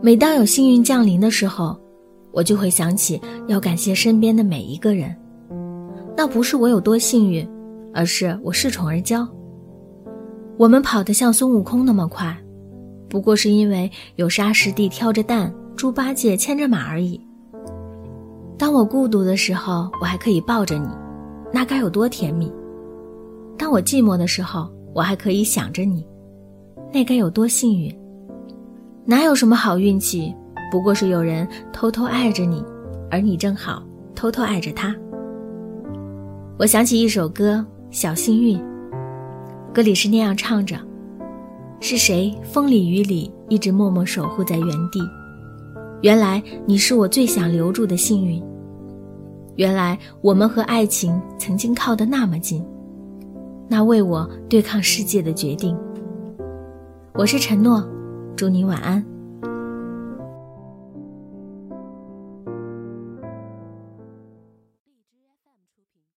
每当有幸运降临的时候，我就会想起要感谢身边的每一个人。那不是我有多幸运，而是我恃宠而骄。我们跑得像孙悟空那么快，不过是因为有沙师弟挑着担，猪八戒牵着马而已。当我孤独的时候，我还可以抱着你，那该有多甜蜜！当我寂寞的时候，我还可以想着你，那该有多幸运！哪有什么好运气，不过是有人偷偷爱着你，而你正好偷偷爱着他。我想起一首歌《小幸运》，歌里是那样唱着：“是谁风里雨里一直默默守护在原地？原来你是我最想留住的幸运。原来我们和爱情曾经靠得那么近，那为我对抗世界的决定。”我是承诺。祝你晚安。